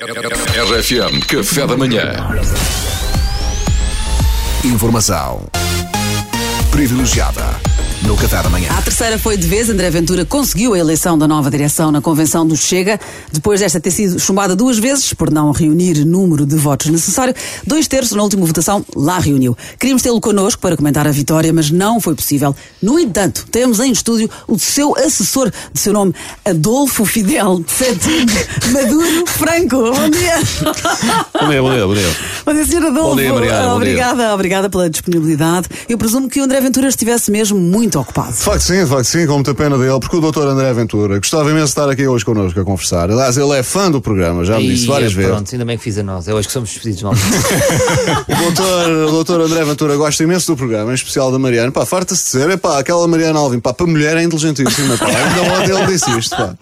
RFM Café da Manhã. Informação privilegiada no Café da Manhã. A terceira foi de vez. André Ventura conseguiu a eleição da nova direção na convenção do Chega, depois desta ter sido chumbada duas vezes por não reunir número de votos necessário. Dois terços na última votação lá reuniu. Queríamos tê-lo connosco para comentar a vitória, mas não foi possível. No entanto, temos em estúdio o seu assessor, de seu nome Adolfo Fidel Cetinho Maduro Franco. Bom dia. Bom dia, bom dia, bom dia. Bom dia, Sr. Adolfo. Bom dia, Mariana, bom dia. obrigada, obrigada pela disponibilidade. Eu presumo que o André Ventura estivesse mesmo muito ocupado. De facto sim, de facto sim, com muita pena dele, porque o doutor André Ventura gostava imenso de estar aqui hoje connosco a conversar. Aliás, ele é fã do programa, já me disse várias é, vezes. Pronto, ainda bem que fiz a nós. É hoje que somos despedidos mal. O doutor, o doutor André Ventura gosta imenso do programa, em especial da Mariana. Pá, farta-se de dizer, é pá, aquela Mariana Alvim, pá, para mulher é inteligentíssima, pá. Ainda ontem ele disse isto, pá.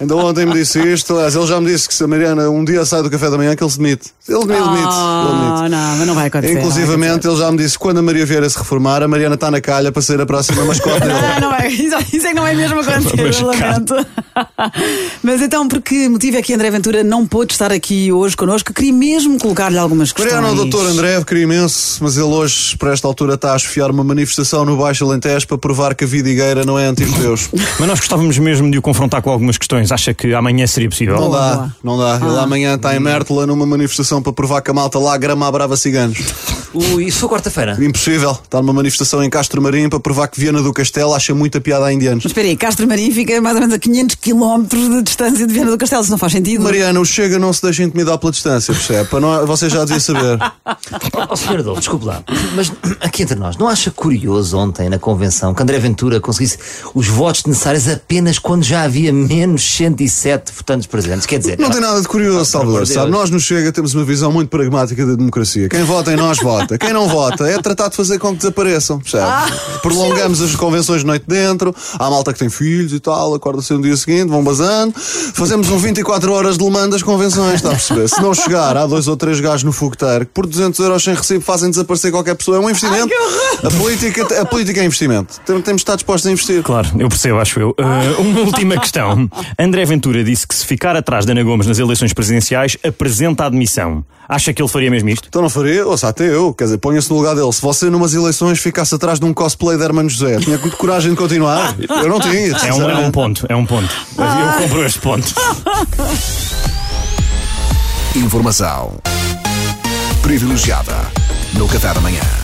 Ainda ontem me disse isto, aliás, ele já me disse que se a Mariana um dia sai do café da manhã, que ele se demite. Ele demite, ele demite. Não, mas não vai acontecer. Inclusivamente, ele já me disse que quando a Maria vier a se reformar, a Mariana está na calha para ser a próxima mascote dele. Ah, não é. Isso, isso é que não é mesmo acontecer, eu lamento. Mas então, por que motivo é que André Ventura não pôde estar aqui hoje connosco? Queria mesmo colocar-lhe algumas questões. Mariana, o doutor André, eu queria imenso, mas ele hoje, para esta altura, está a esfiar uma manifestação no Baixo Alentejo para provar que a vidigueira não é anti-judeus. Mas nós gostávamos mesmo de o confrontar com algumas questões. Acha que amanhã seria possível? Não dá, não dá. Ele amanhã está em Mértola numa manifestação para provar que a malta lá grama a brava ciganos. Isso foi quarta-feira. Impossível. Está numa manifestação em Castro Marim para provar que Viana do Castelo acha muita piada a indianos. Mas espera aí, Castro Marim fica mais ou menos a 500 km de distância de Viana do Castelo, isso não faz sentido. Mariana, o Chega não se deixa intimidar pela distância, percebe? Para não, você já devia saber. Oh, senhor Adolfo, desculpe lá. Mas aqui entre nós, não acha curioso ontem na convenção que André Ventura conseguisse os votos necessários apenas quando já havia menos 107 votantes presentes? Quer dizer, Não tem nada de curioso, Salvador. Sabe, nós no Chega temos uma visão muito pragmática da democracia. Quem vota em nós vota. Quem não vota é tratar de fazer com que desapareçam. Percebe? Prolongamos as convenções de noite dentro. Há malta que tem filhos e tal, acorda-se no dia seguinte, vão basando. Fazemos um 24 horas de Le Mans das convenções, está a perceber? Se não chegar, há dois ou três gajos no fogueteiro que por 200 euros sem recibo fazem desaparecer qualquer pessoa. É um investimento. a, política, a política é investimento. Tem- Temos de estar dispostos a investir. Claro, eu percebo, acho eu. Uh, uma última questão. André Ventura disse que se ficar atrás de Ana Gomes nas eleições presidenciais, apresenta a admissão. Acha que ele faria mesmo isto? Então não faria, ouça, até eu, quer dizer, ponha-se no lugar dele. Se você numas eleições ficasse atrás de um cosplay de Hermano José, tinha muito coragem de continuar? Eu não tinha. É um, é um ponto, é um ponto. Eu compro este ponto. Informação privilegiada no Café da Manhã.